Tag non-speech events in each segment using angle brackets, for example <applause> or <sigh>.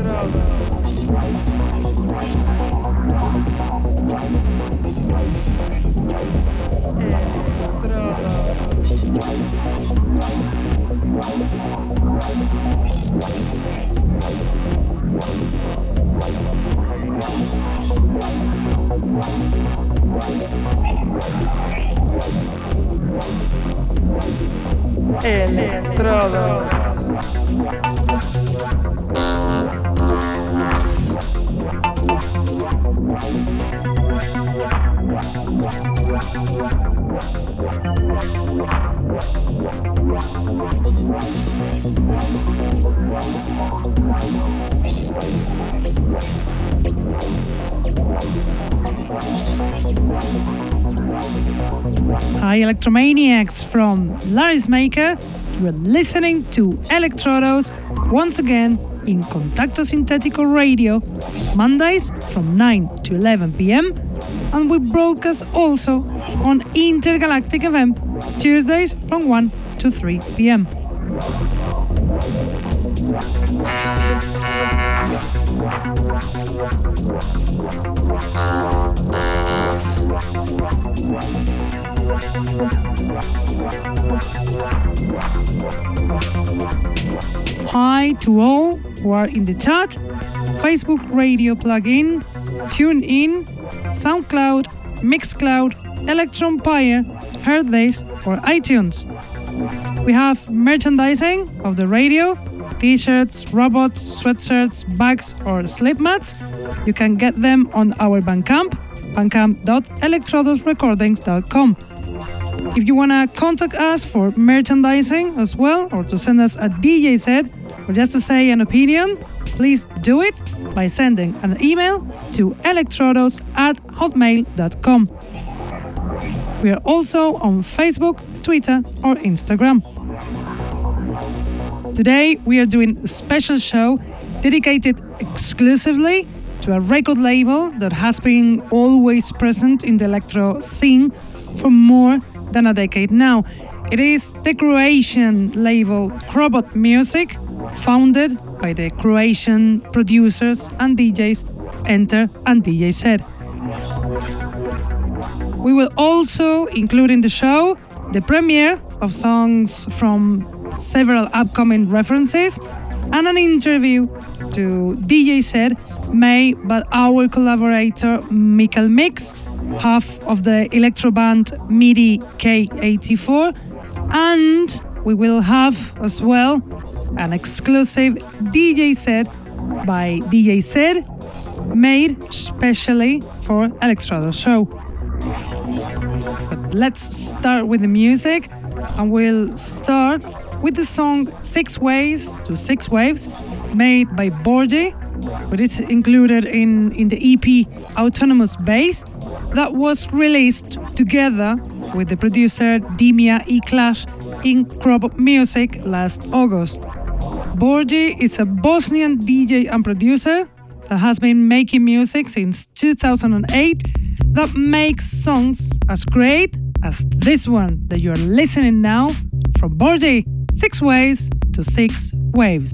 Entrada. É, Electrodos. Electromaniacs from Laris Maker. You're listening to Electrodos once again in Contacto Sintetico Radio, Mondays from 9 to 11 pm, and we broadcast also on Intergalactic FM, Tuesdays from 1 to 3 pm. Hi to all who are in the chat, Facebook radio plugin, TuneIn, SoundCloud, Mixcloud, Electronpire, Hearthis, or iTunes. We have merchandising of the radio, t-shirts, robots, sweatshirts, bags, or slip mats. You can get them on our Bandcamp, bandcamp.electrodosrecordings.com. If you want to contact us for merchandising as well, or to send us a DJ set, or just to say an opinion, please do it by sending an email to electrodos at hotmail.com. We are also on Facebook, Twitter, or Instagram. Today, we are doing a special show dedicated exclusively to a record label that has been always present in the electro scene for more than a decade now. It is the Croatian label Crobot Music, founded by the Croatian producers and DJs Enter and DJ Said. We will also include in the show the premiere of songs from several upcoming references and an interview to DJ Said May, by our collaborator Mikkel Mix half of the electro band MIDI K84, and we will have as well an exclusive DJ set by DJ Said made specially for Electrodo Show. But let's start with the music, and we'll start with the song Six Ways to Six Waves made by Borgi, but it's included in, in the EP Autonomous Bass that was released together with the producer Dimia E Clash in Crobot Music last August. Borgi is a Bosnian DJ and producer that has been making music since 2008 that makes songs as great as this one that you're listening now from Borgi Six Ways to Six Waves.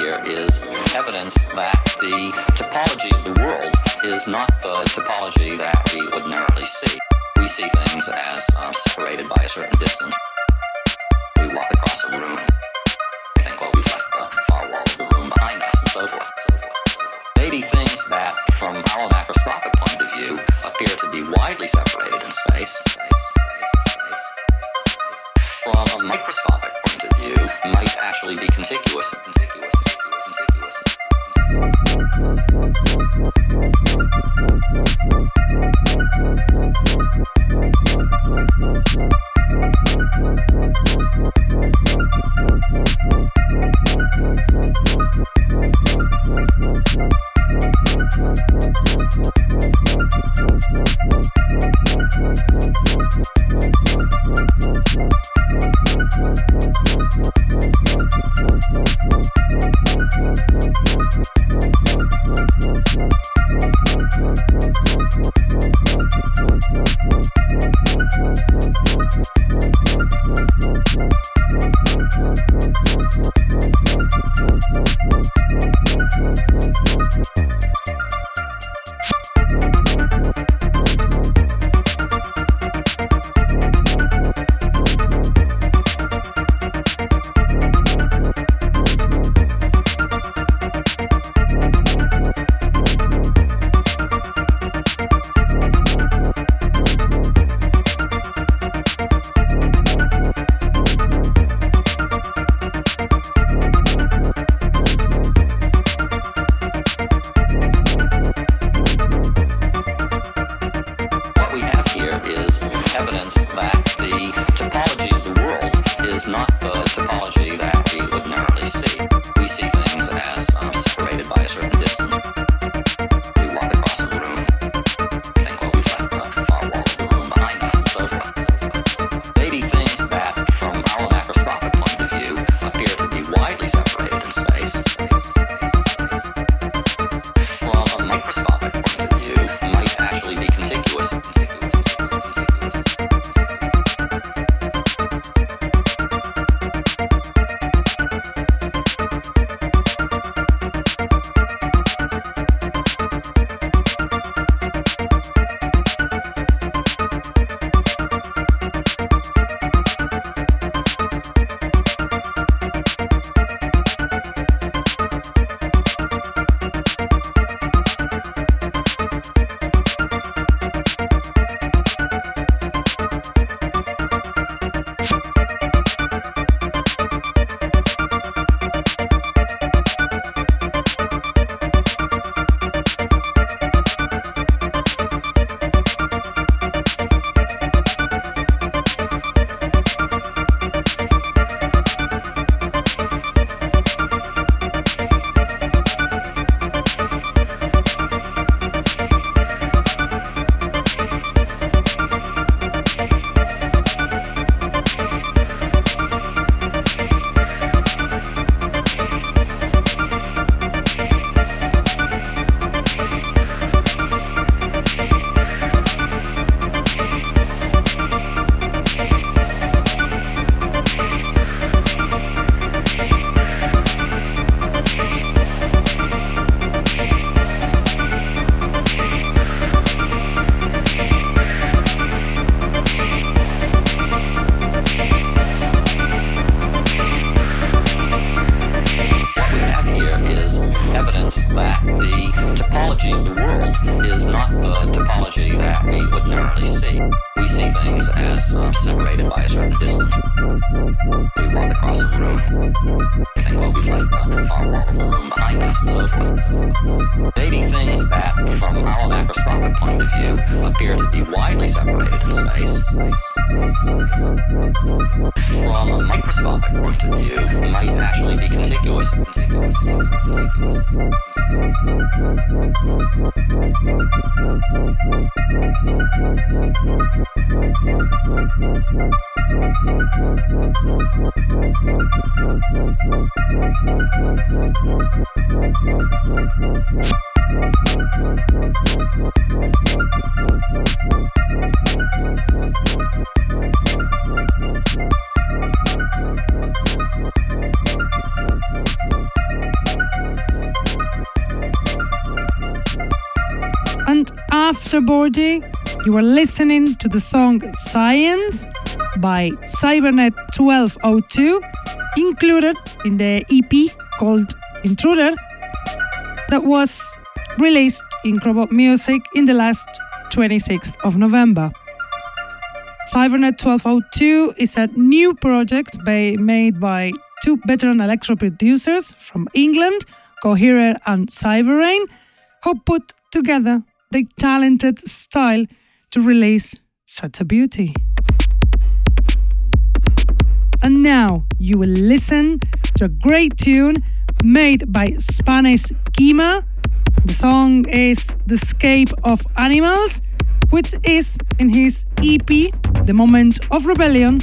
Here is evidence that the topology of the world is not the topology that we ordinarily see. We see things as uh, separated by a certain distance. We walk across a room. We think, well, we've left the far wall of the room behind us, and so forth. Maybe things that, from our macroscopic point of view, appear to be widely separated in space. sliced. From a microscopic point of view, might actually be contiguous. And after Borgi, you are listening to the song Science by Cybernet 1202, included in the EP called Intruder, that was released in Crobot Music in the last 26th of November. Cybernet 1202 is a new project by, made by two veteran electro producers from England, Coherer and Cyberrain, who put together their talented style to release such a beauty. And now you will listen to a great tune made by Spanish Kima. The song is The Escape of Animals which is in his EP, The Moment of Rebellion,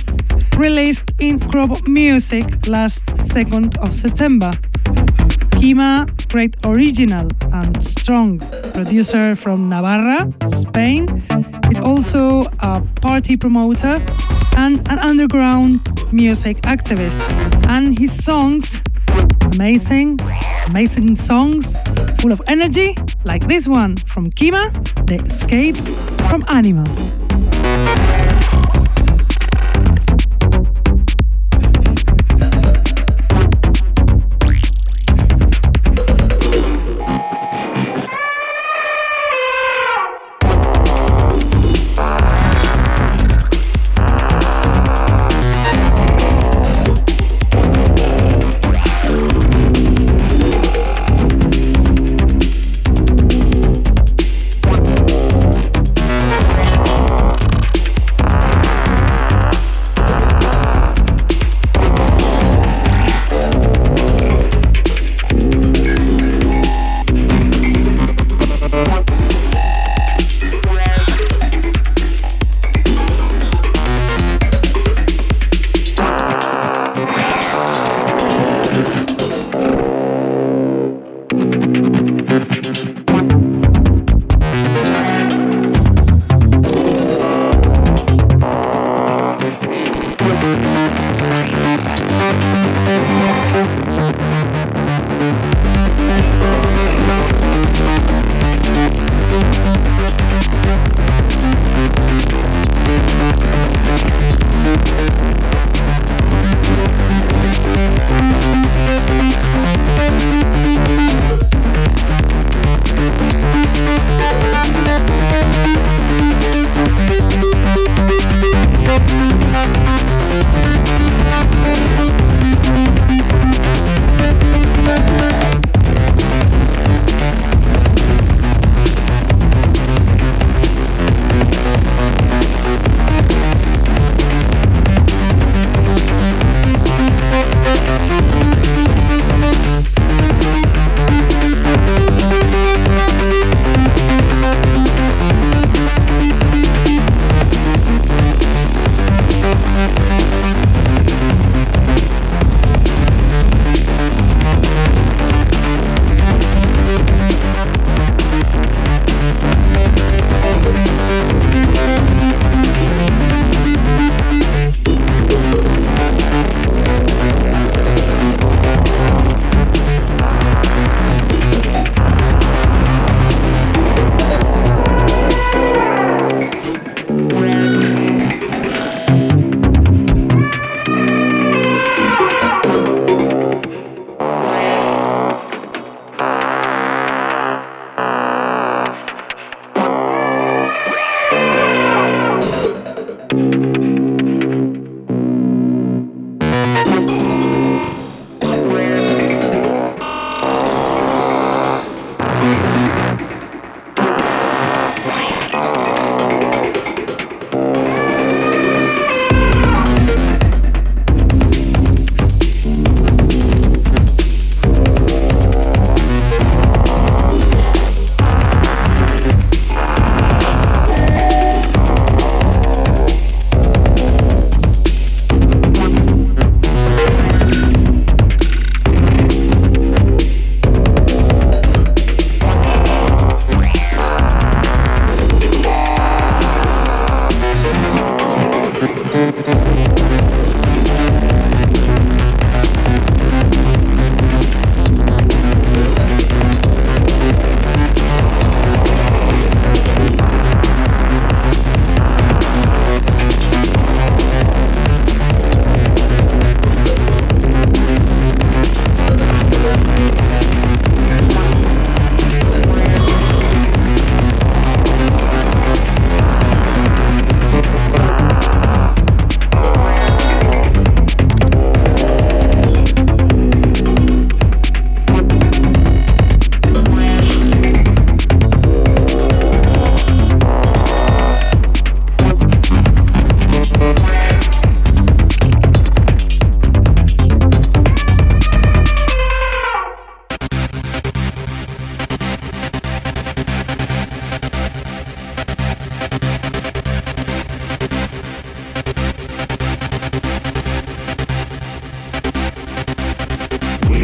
released in Crobot Music last 2nd of September. Kima, great original and strong producer from Navarra, Spain, is also a party promoter and an underground music activist. And his songs, amazing, amazing songs, full of energy, like this one from Kima, The Escape from Animals.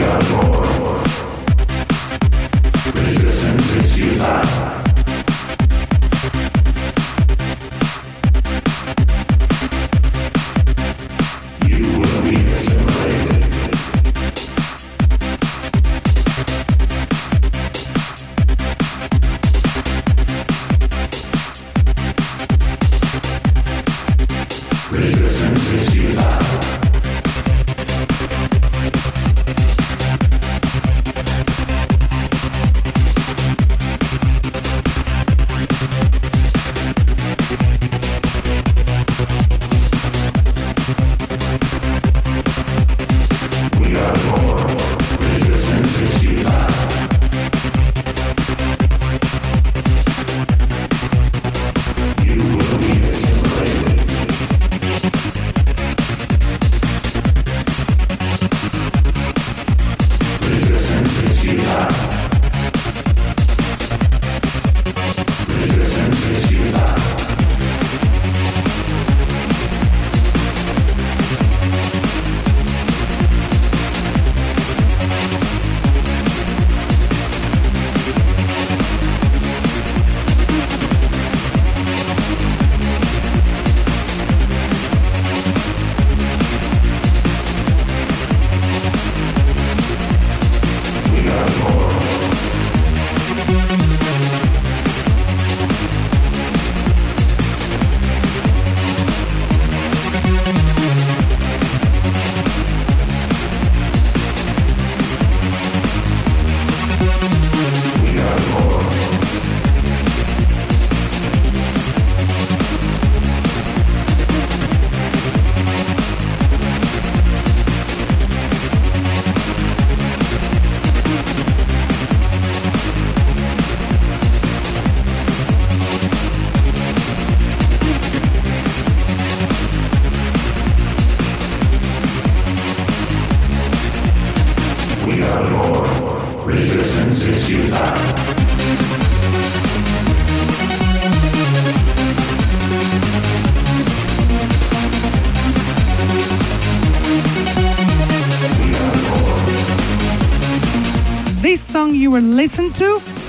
Chicago.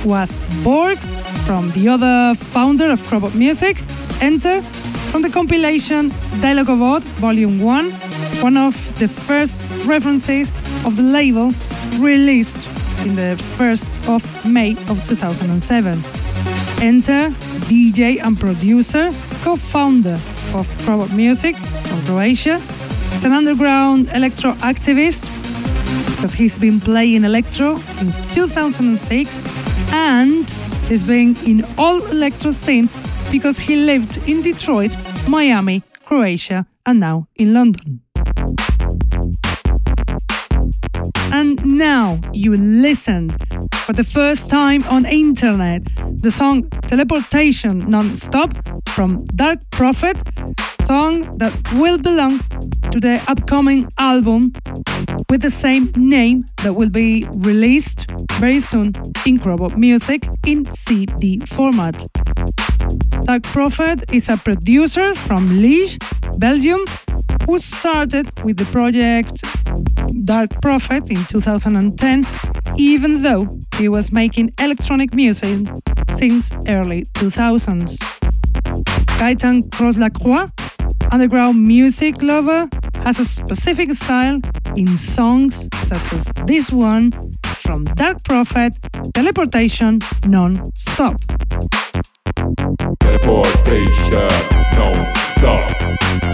Was Borg from the other founder of Crobot Music, Enter, from the compilation Dialogue of Odd, Volume 1, one of the first references of the label released in the 1st of May of 2007. Enter, DJ and producer, co-founder of Crobot Music from Croatia, is an underground electro activist because he's been playing electro since 2006 and he's been in all electro scene because he lived in Detroit, Miami, Croatia, and now in London. And now you listen for the first time on internet the song Teleportation Non-Stop from Dark Prophet, song that will belong to the upcoming album with the same name that will be released very soon in Crobot Music in CD format. Dark Prophet is a producer from Liege, Belgium, who started with the project Dark Prophet in 2010, even though he was making electronic music since early 2000s. Gaetan Croix-Lacroix, underground music lover, has a specific style in songs such as this one from Dark Prophet, Teleportation Non-Stop. Teleportation Non-Stop.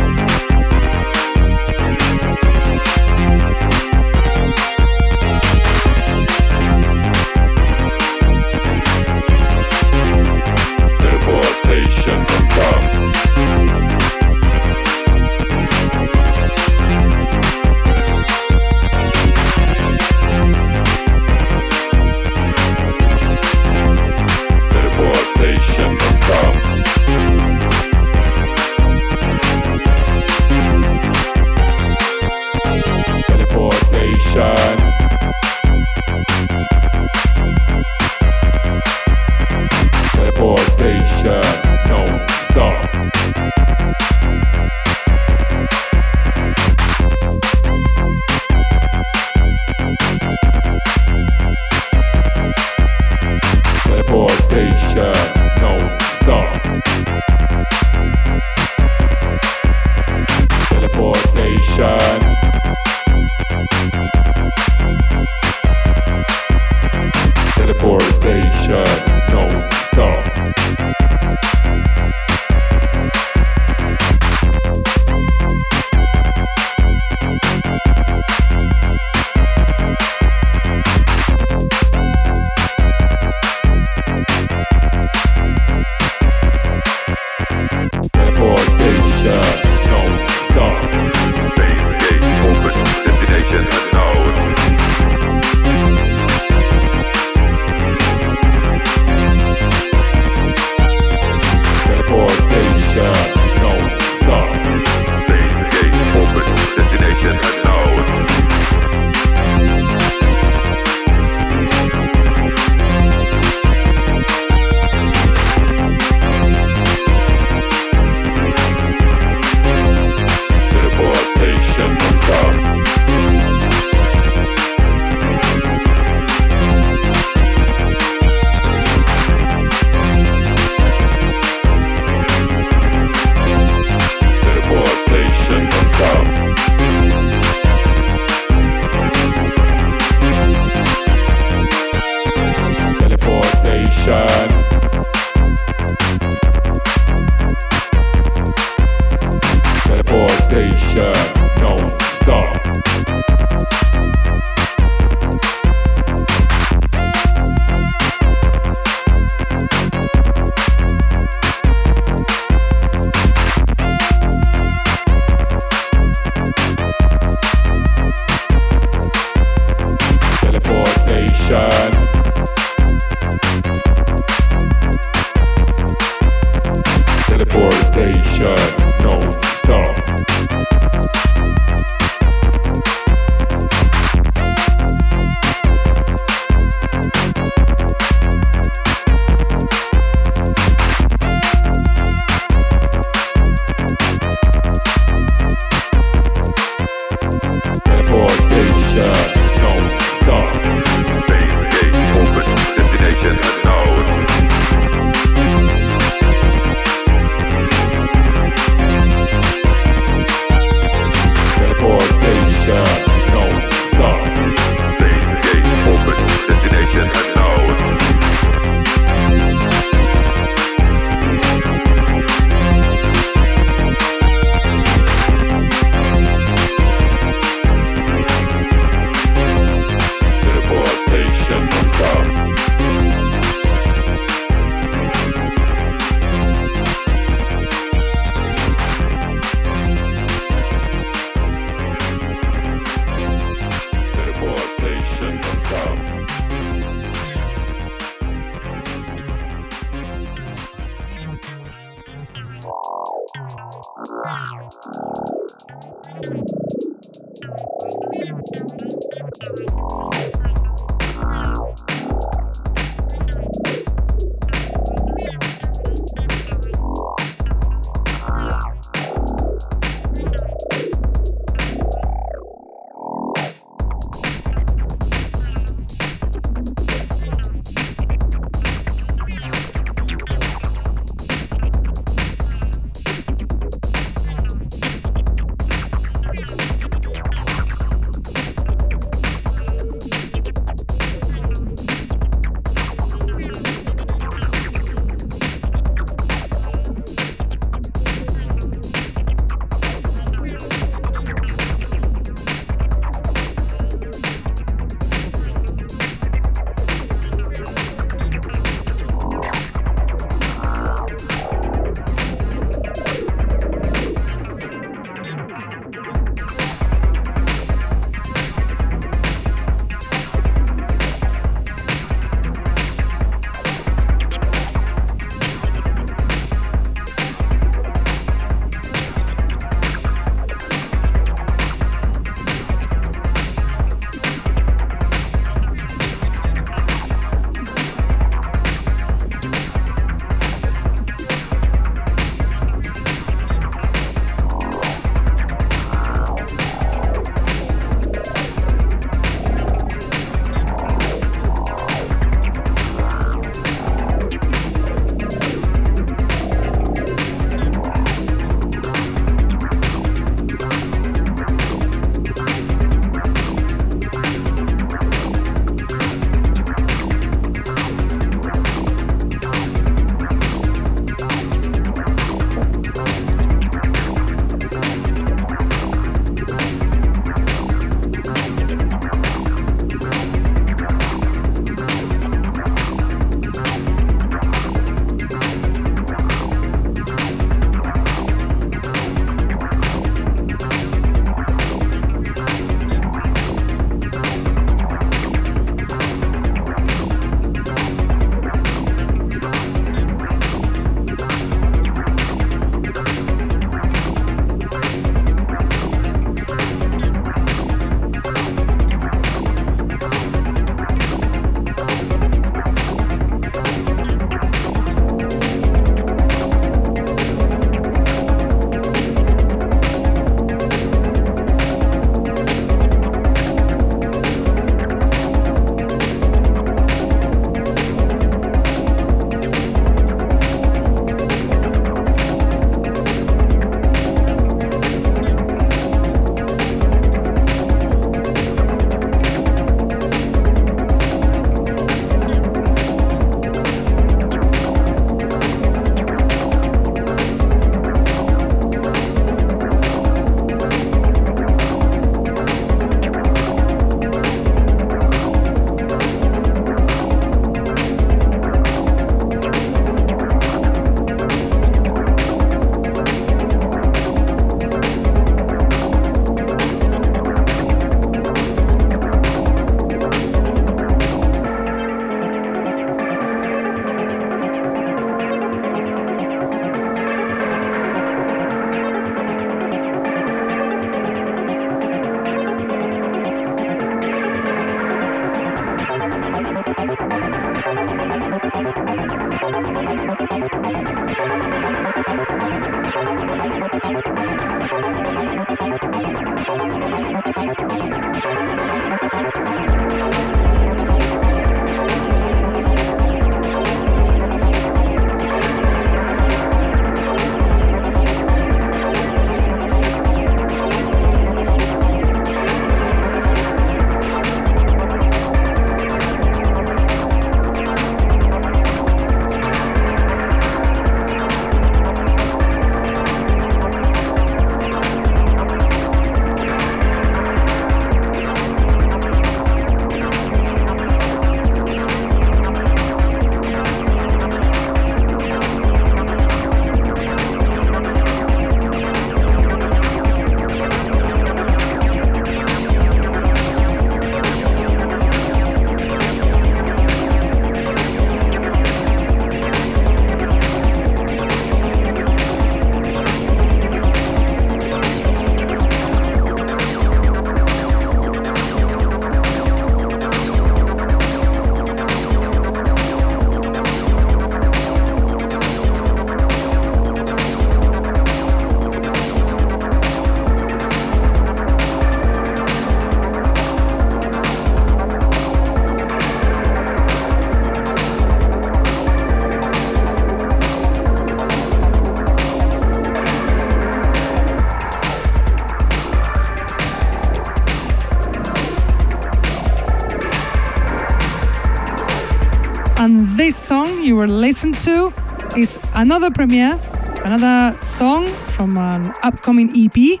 Were listening to is another premiere, another song from an upcoming EP.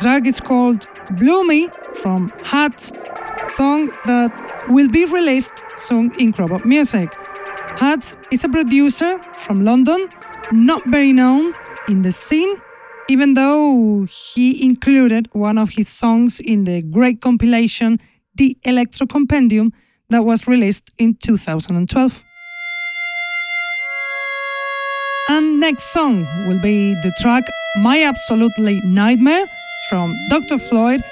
Track is called Bloomy from Hat, song that will be released soon in Crobot Music. Hat is a producer from London, not very known in the scene, even though he included one of his songs in the great compilation The Electro Compendium that was released in 2012. And next song will be the track My Absolutely Nightmare from Dr. Floyd,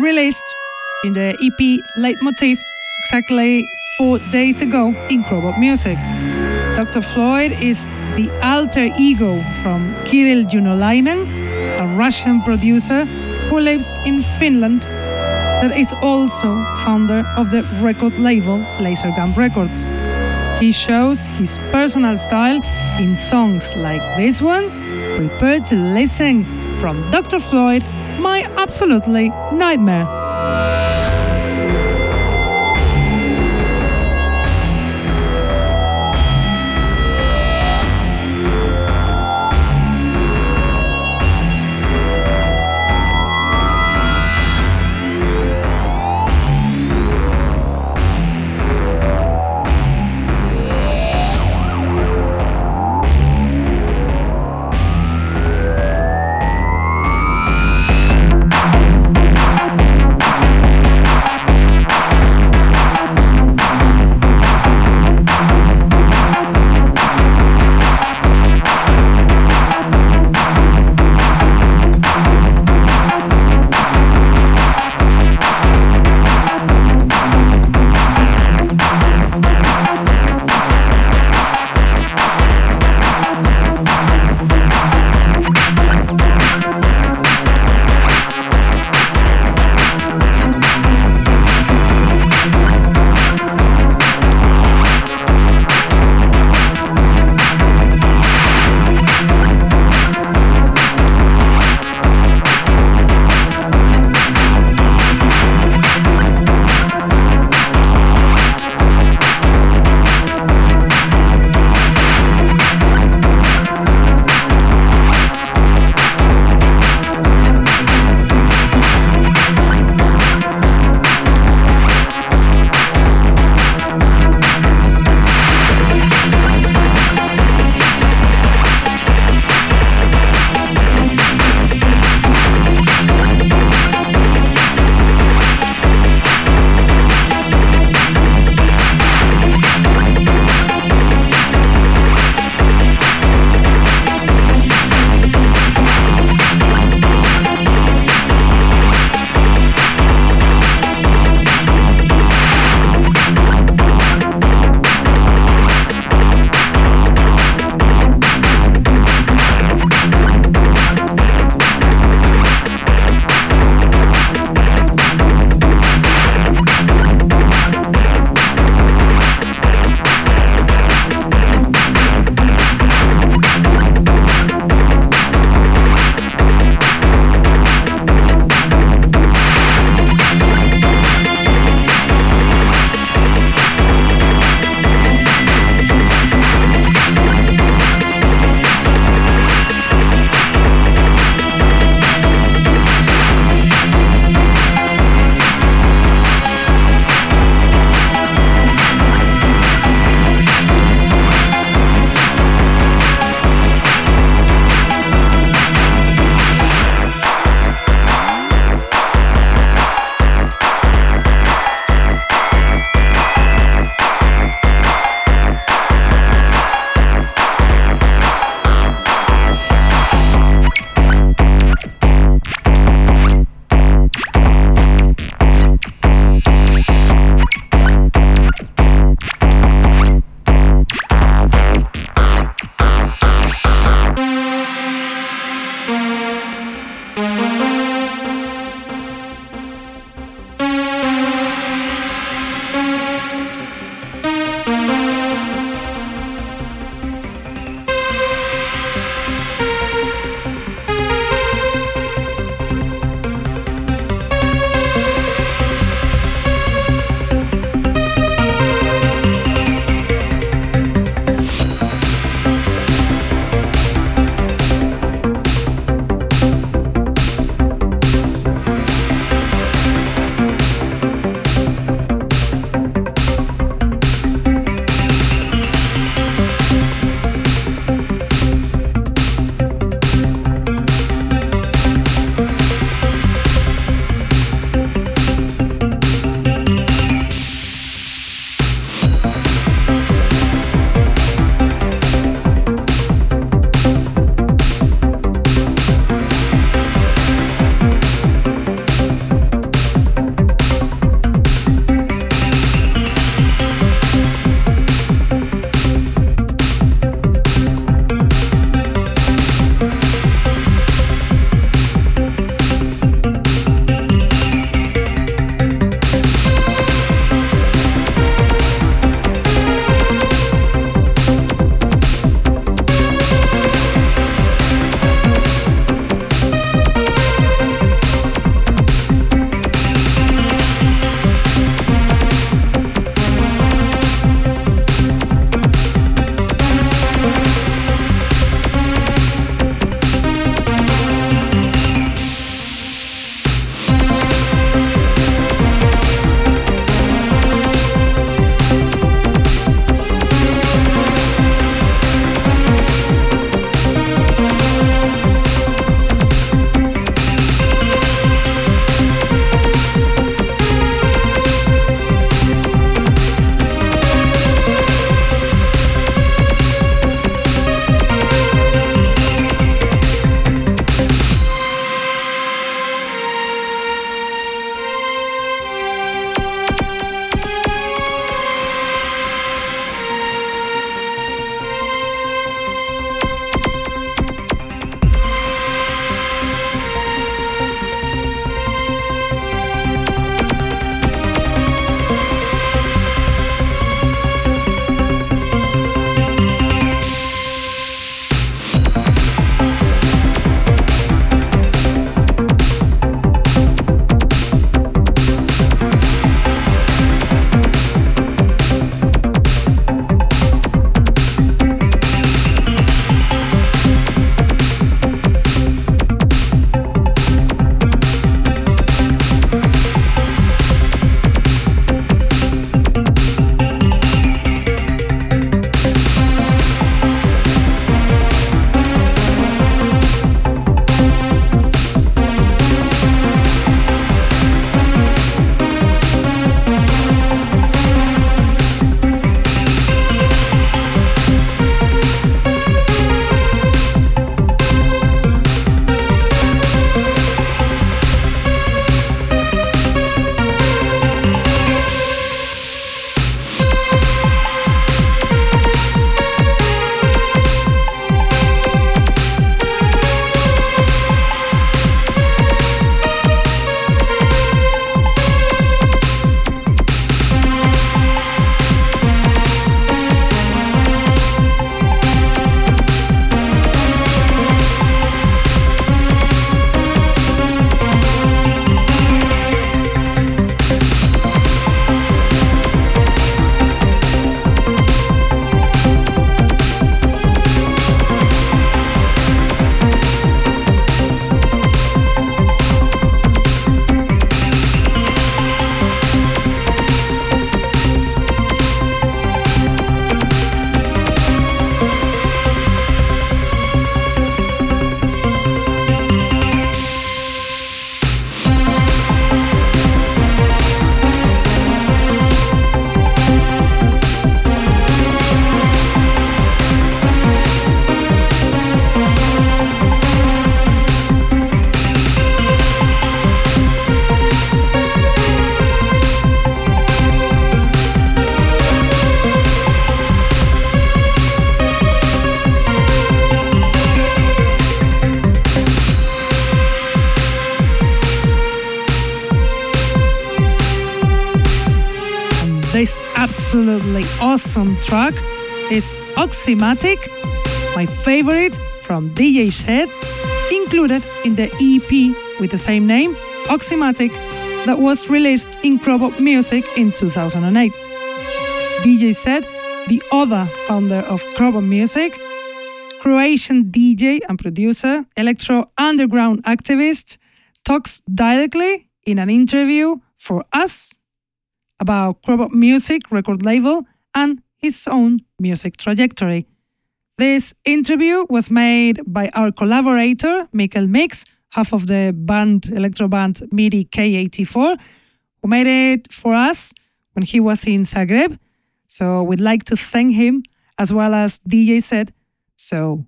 released in the EP Leitmotif exactly four days ago in Crobot Music. Dr. Floyd is the alter ego from Kirill Junolainen, a Russian producer who lives in Finland that is also founder of the record label Lasergun Records. He shows his personal style in songs like this one. Prepare to listen from Dr. Floyd, My Absolutely Nightmare. Awesome track is Oxymatic, my favorite from DJ Zed, included in the EP with the same name, Oxymatic, that was released in Crobot Music in 2008. DJ Zed, the other founder of Crobot Music, Croatian DJ and producer, electro underground activist, talks directly in an interview for us about Crobot Music record label and his own music trajectory. This interview was made by our collaborator, Mikkel Mix, half of the band, electro band MIDI K84, who made it for us when he was in Zagreb. So we'd like to thank him as well as DJ Zed. so,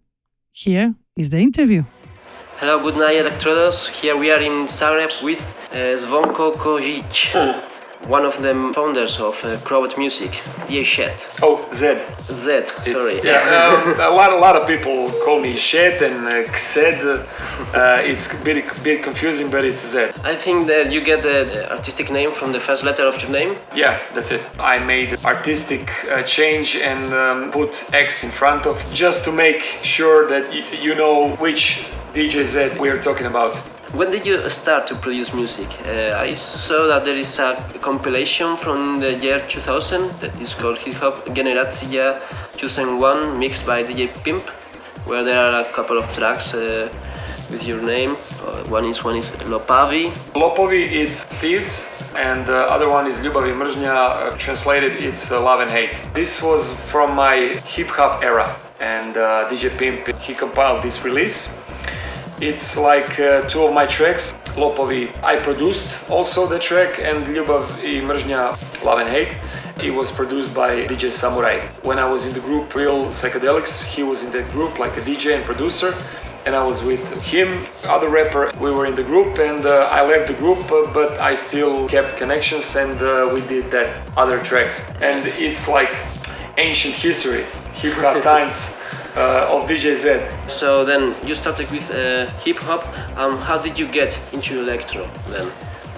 here is the interview. Hello, good night, Electrodos. Here we are in Zagreb with uh, Zvonko Kozic, one of the founders of uh, Crobot Music, DJ Shed. Oh, Zed. Zed, sorry. It's, yeah, um, <laughs> a lot, a lot of people call me Shed and uh, Xed. Uh, <laughs> it's a bit, bit confusing, but it's Zed. I think that you get the, the artistic name from the first letter of your name. Yeah, that's it. I made artistic uh, change and um, put X in front of just to make sure that y- you know which DJ Zed we're talking about. When did you start to produce music? Uh, I saw that there is a compilation from the year 2000 that is called Hip Hop Generacja 2001 mixed by DJ Pimp, where there are a couple of tracks uh, with your name. Uh, one is one is Lopavi. Lopovi, it's thieves, and the other one is Ljubav i mržnja. Uh, translated, it's uh, love and hate. This was from my hip hop era, and uh, DJ Pimp he compiled this release. It's like uh, two of my tracks. Lopovi, I produced also the track, and Ljubav i mržnja, love and hate. It was produced by DJ Samurai. When I was in the group Real Psychedelics, he was in that group like a DJ and producer and I was with him, other rapper. We were in the group, and uh, I left the group, uh, but I still kept connections, and uh, we did that other tracks. And it's like ancient history, hop <laughs> times uh, of DJ Zed. So then you started with uh, hip hop. Um, how did you get into electro then?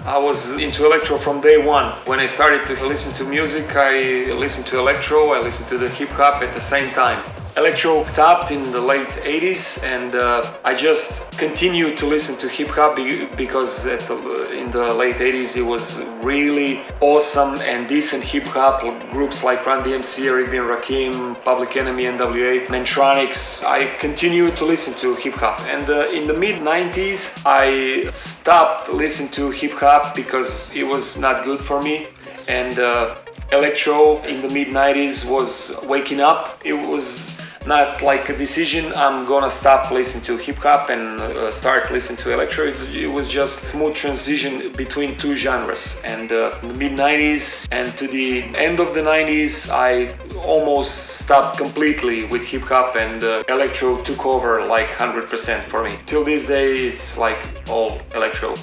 I was into electro from day one. When I started to listen to music, I listened to electro, I listened to the hip hop at the same time. Electro stopped in the late 80s, and uh, I just continued to listen to hip hop be- because the, in the late 80s it was really awesome and decent hip hop groups like Run DMC, Eric B. & Rakim, Public Enemy, NWA, Mantronix. I continued to listen to hip hop, and uh, in the mid 90s I stopped listening to hip hop because it was not good for me, and uh, electro in the mid 90s was waking up. It was not like a decision i'm gonna stop listening to hip hop and uh, start listening to electro. It was just smooth transition between two genres. And uh, the mid 90s and to the end of the 90s i almost stopped completely with hip hop and uh, electro took over like 100% for me. Till this day it's like all electro.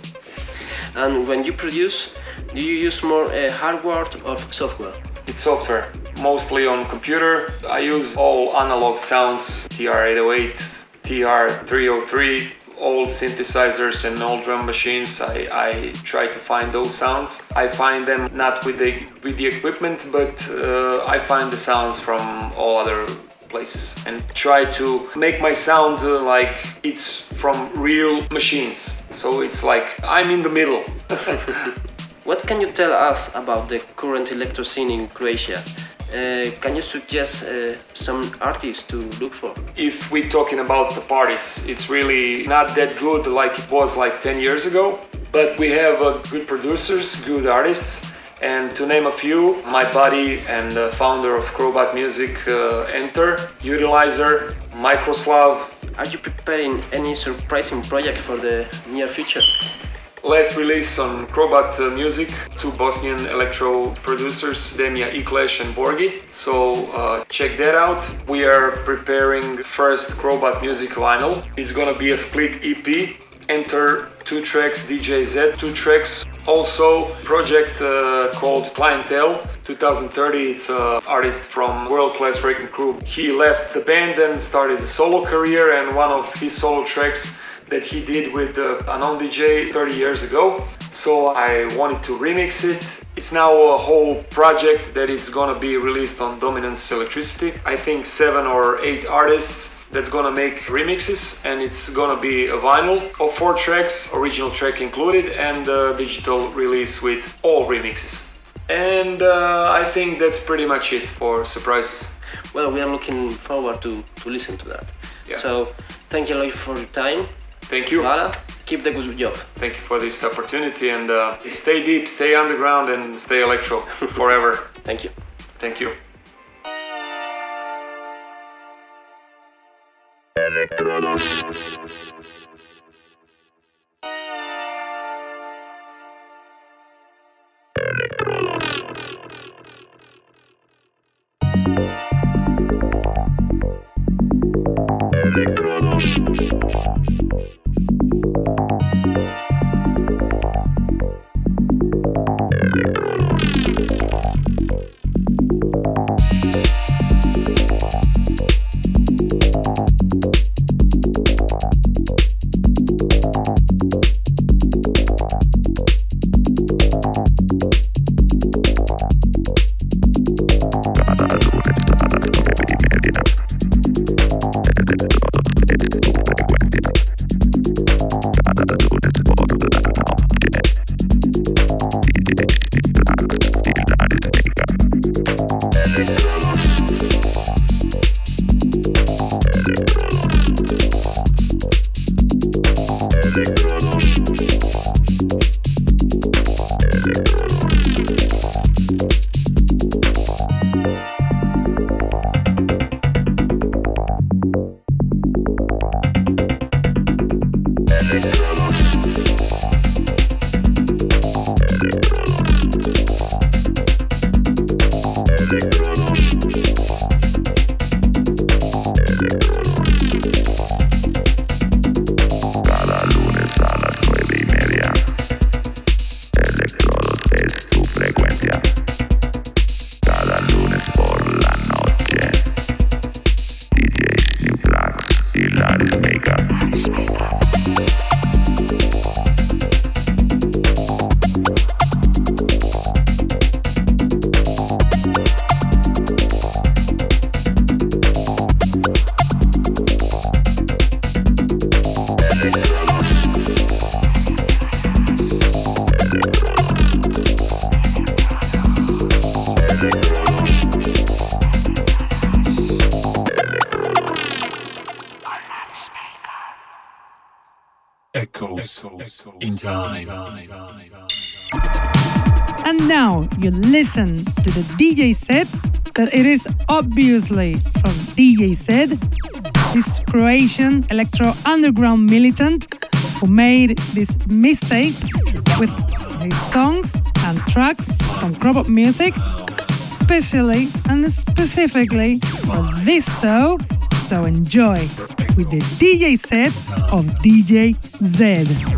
And when you produce, do you use more uh, hardware or software? It's software, mostly on computer. I use all analog sounds, TR-808, TR-303, old synthesizers and old drum machines. I, I try to find those sounds. I find them not with the with the equipment, but uh, I find the sounds from all other places and try to make my sound uh, like it's from real machines. So it's like I'm in the middle. <laughs> What can you tell us about the current electro scene in Croatia? Uh, can you suggest uh, some artists to look for? if we're talking about the parties, it's really not that good like it was like 10 years ago. But we have uh, good producers, good artists, and to name a few, my buddy and the founder of Crobot Music, uh, Enter, Utilizer, Microslav. Are you preparing any surprising project for the near future? Last release on Crobot uh, Music, two Bosnian electro producers, Demia Ikleš and Borgi. So uh, check that out. We are preparing first Crobot Music vinyl. It's gonna be a split EP. Enter two tracks, DJ Zed, two tracks. Also, project uh, called Cli-N-Tel 2030. It's an artist from World Class Wreckin' Cru. He left the band and started a solo career, and one of his solo tracks that he did with uh, Anon DJ 30 years ago. So I wanted to remix it. It's now a whole project that is gonna be released on Dominance Electricity. I think seven or eight artists that's gonna make remixes and it's gonna be a vinyl of four tracks, original track included, and a digital release with all remixes. And uh, I think that's pretty much it for surprises. Well, we are looking forward to, to listen to that. Yeah. So, thank you a lot for your time. Thank you. Vala, keep the good job. Thank you for this opportunity and uh, stay deep, stay underground, and stay electro <laughs> forever. Thank you. Thank you. Echoes listen to the DJ set that it is obviously from DJ Zed, this Croatian electro underground militant who made this mistake with his songs and tracks from Crobot Music, especially and specifically for this show. So enjoy with the DJ set of DJ Zed.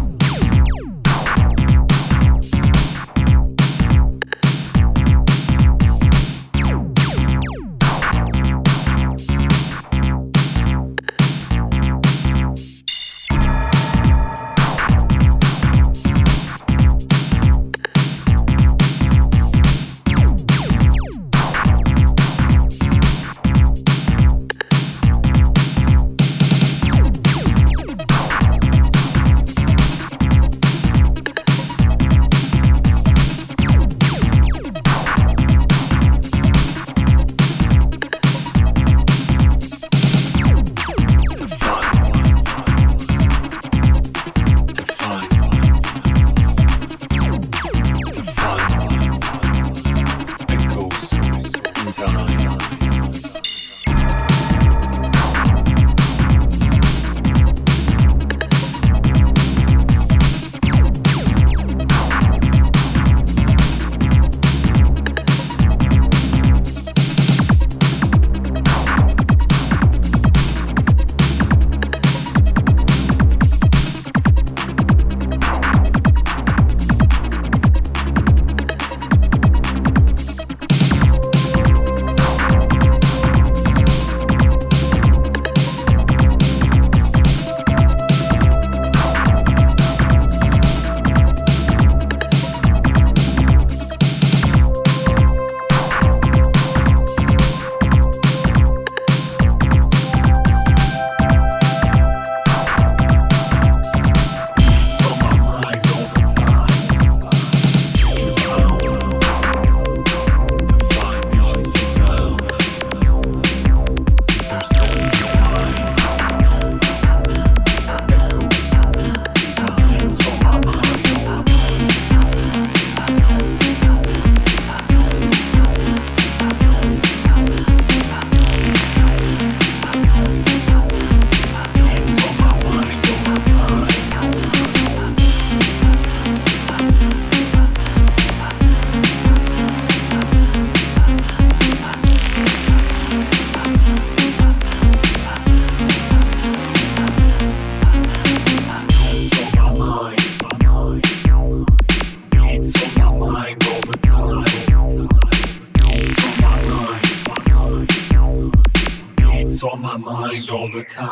Mind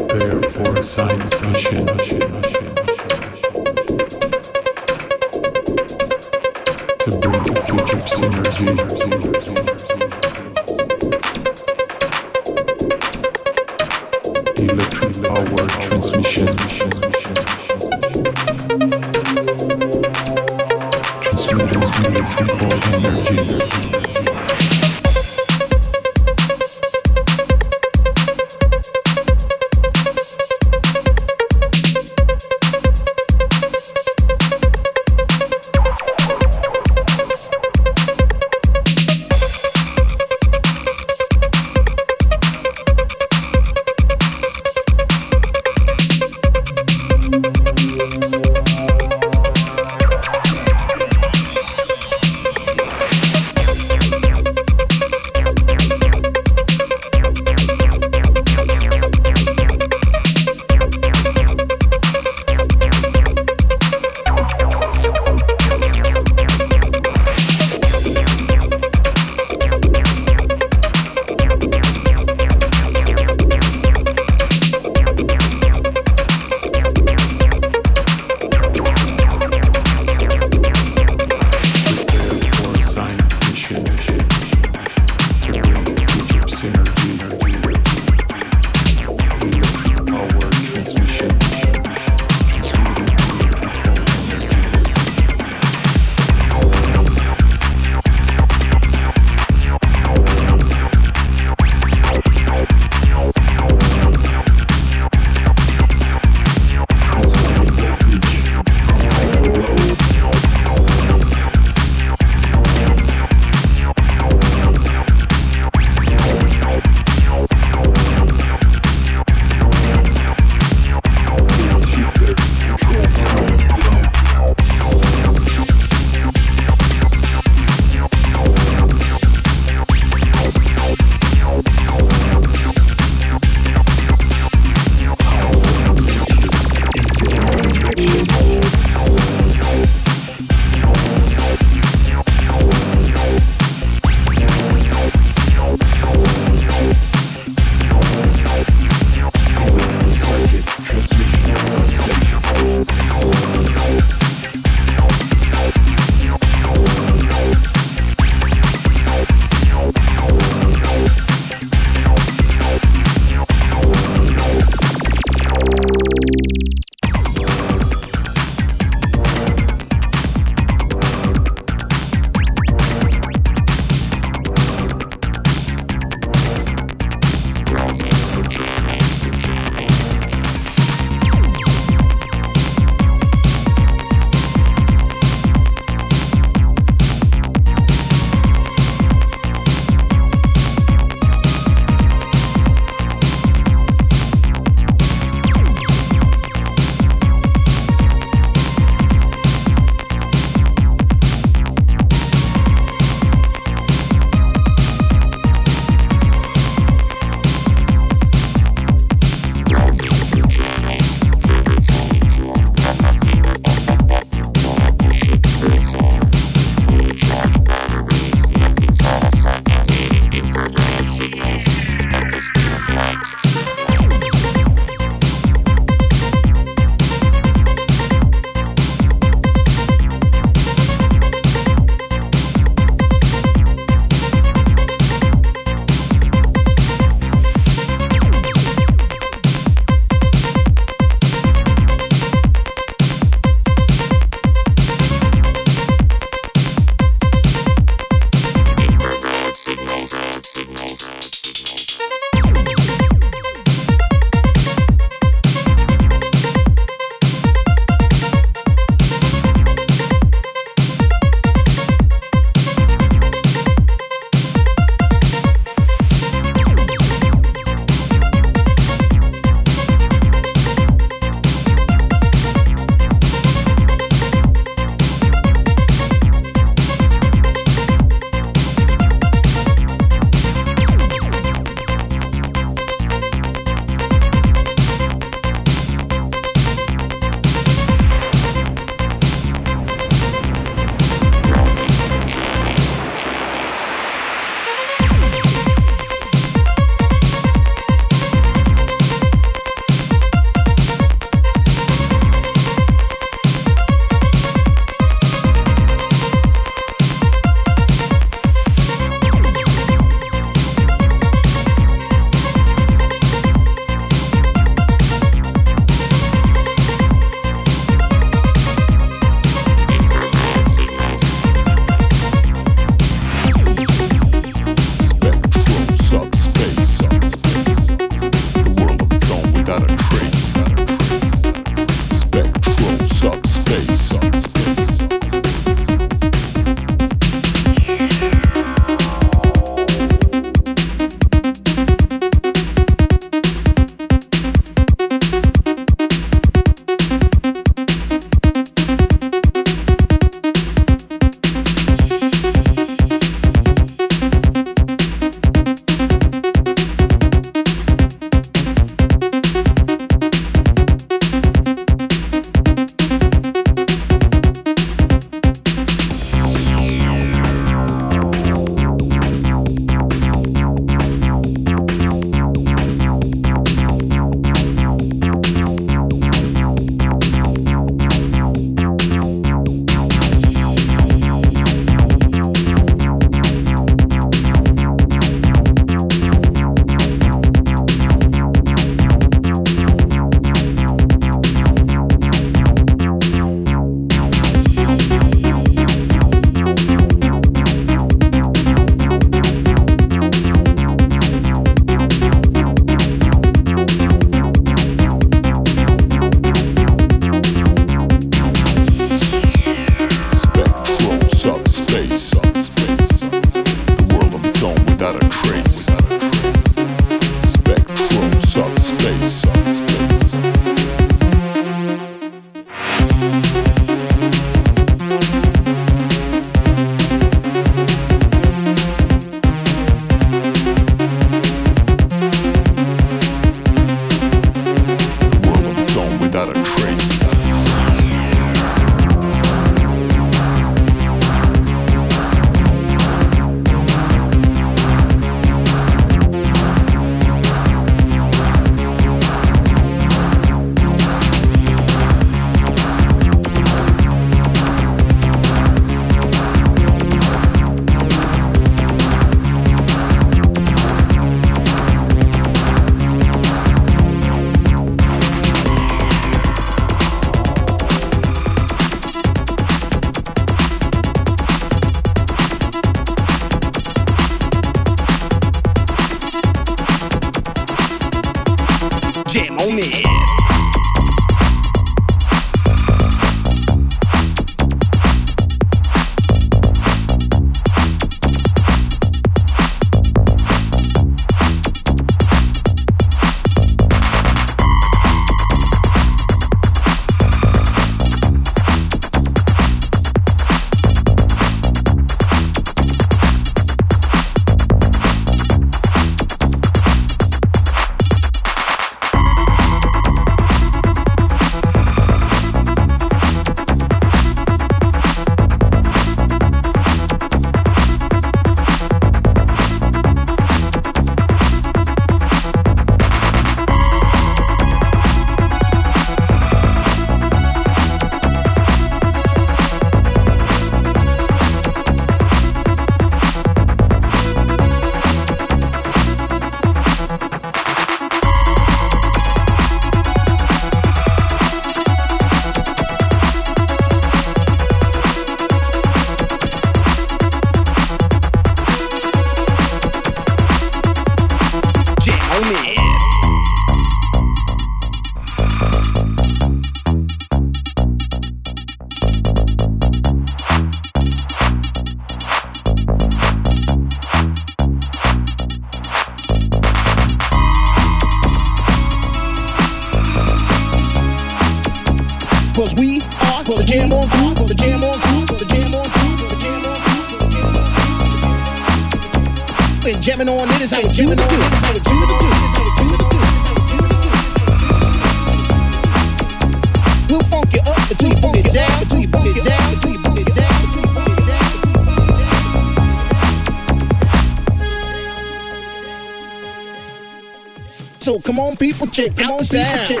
on, people, check out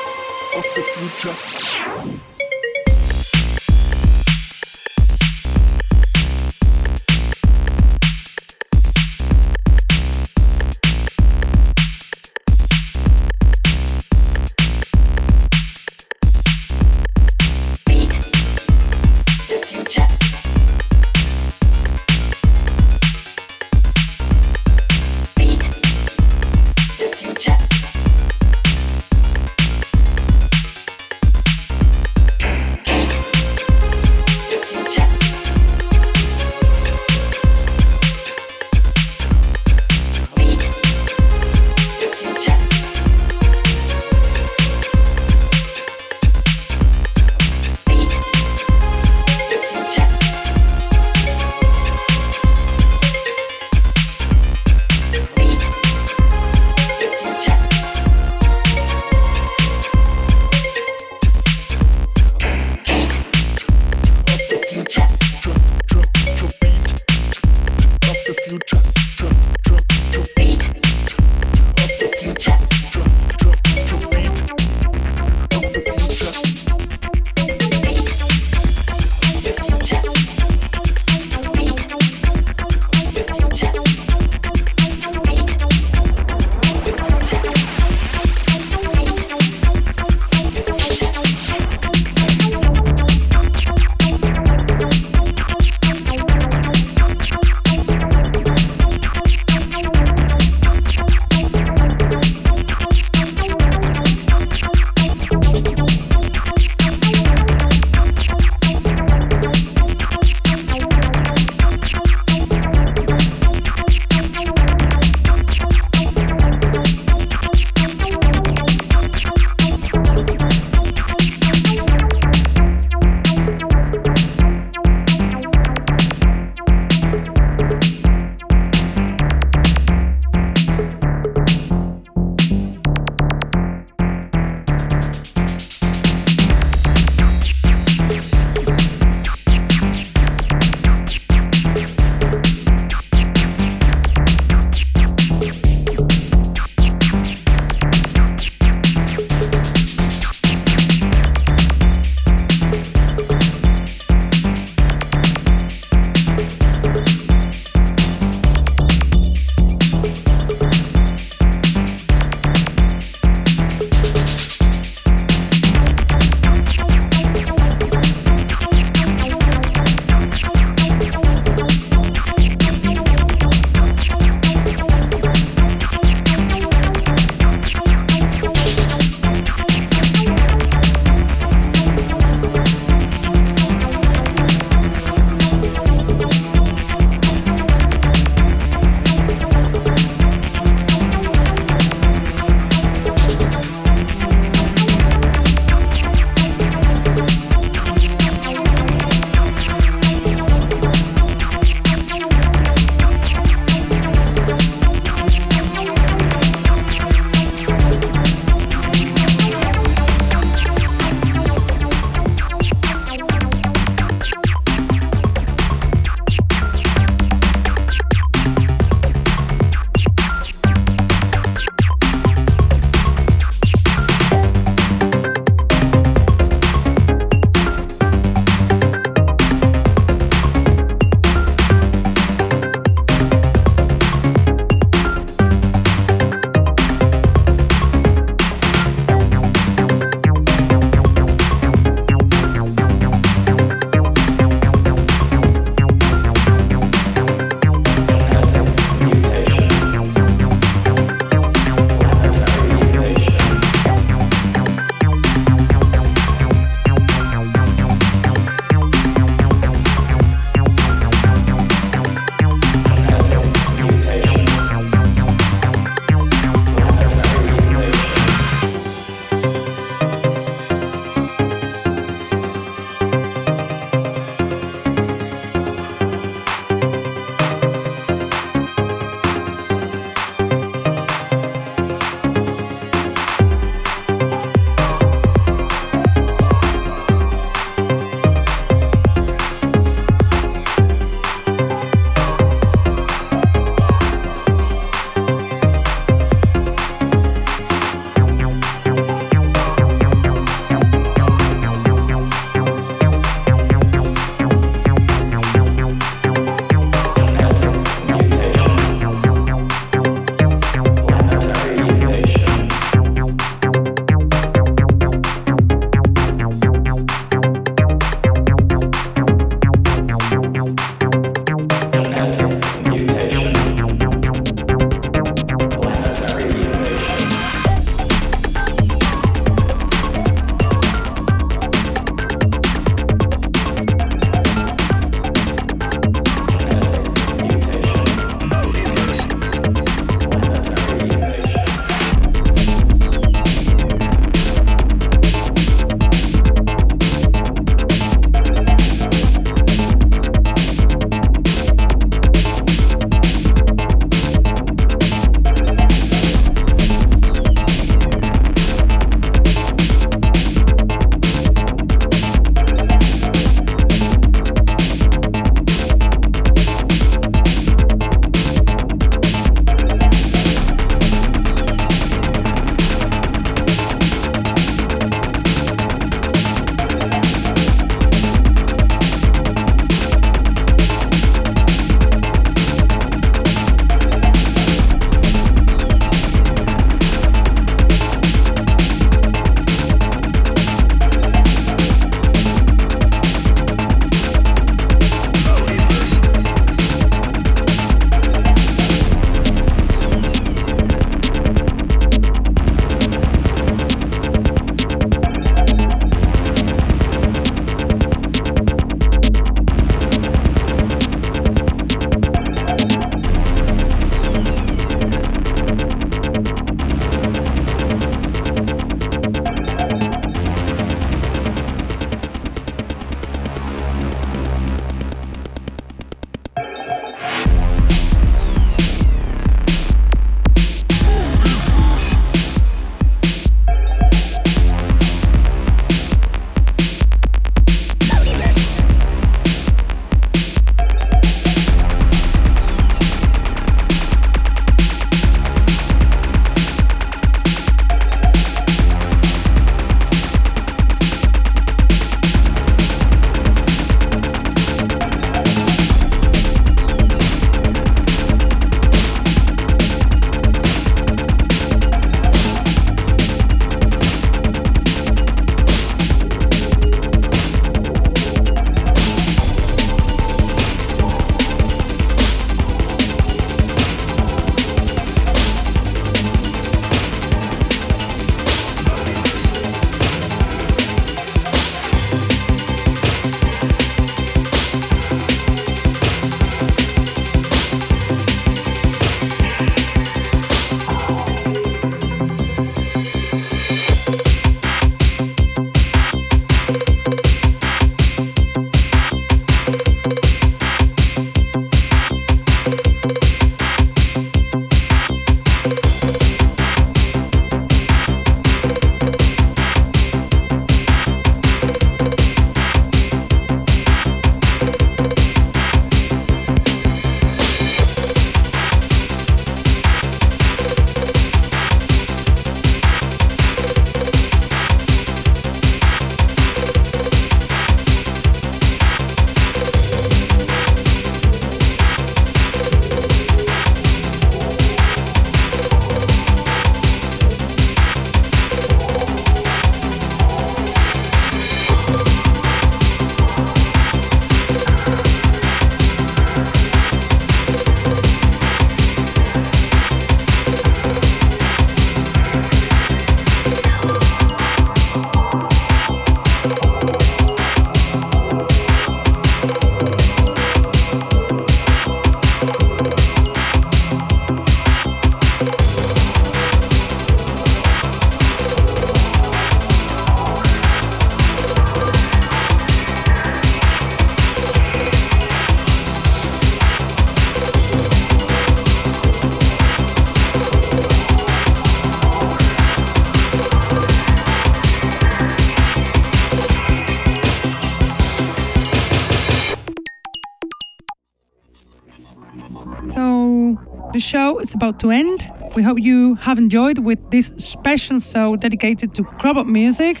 show is about to end. We hope you have enjoyed with this special show dedicated to Crobot music.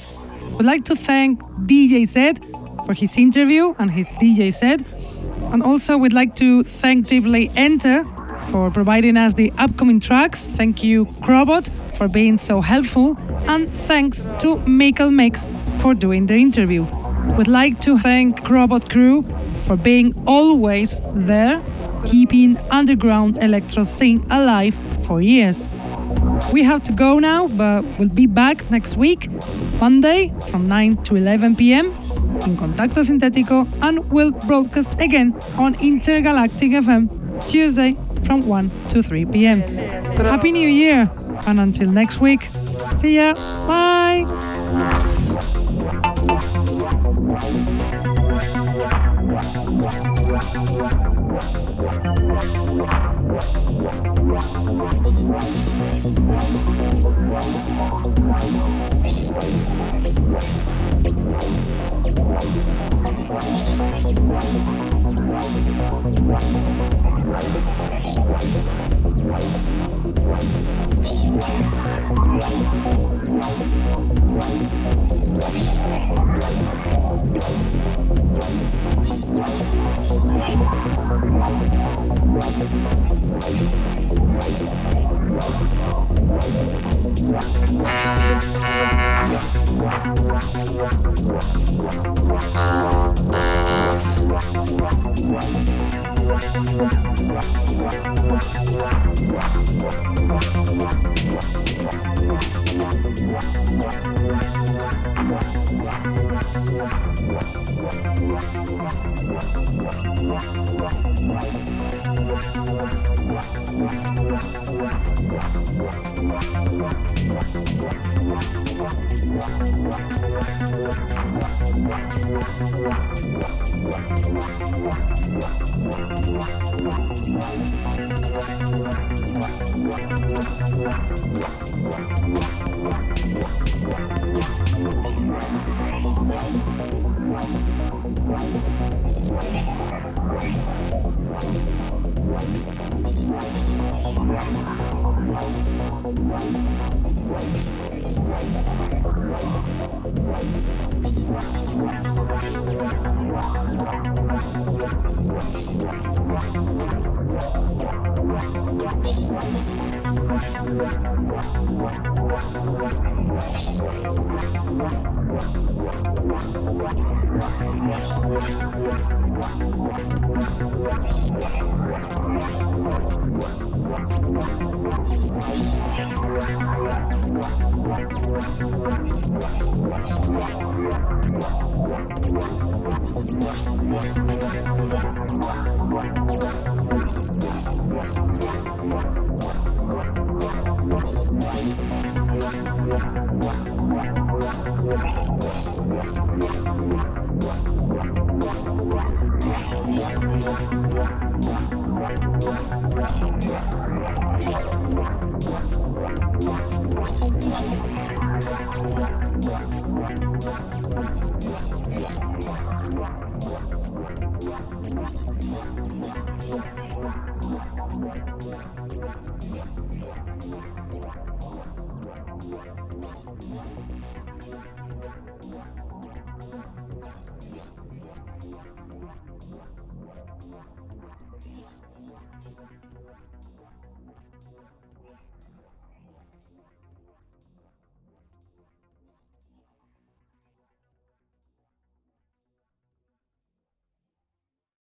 We'd like to thank DJ Zed for his interview and his DJ set. And also we'd like to thank AAA Enter for providing us the upcoming tracks. Thank you, Crobot, for being so helpful. And thanks to Michael Mix for doing the interview. We'd like to thank Crobot Crew for being always there, keeping underground electro scene alive for years. We have to go now, but we'll be back next week, Monday from 9 to 11 pm in Contacto Sintético and we'll broadcast again on Intergalactic FM Tuesday from 1 to 3 pm. Happy New Year! And until next week, see ya! Bye! Thank Wow. Thank.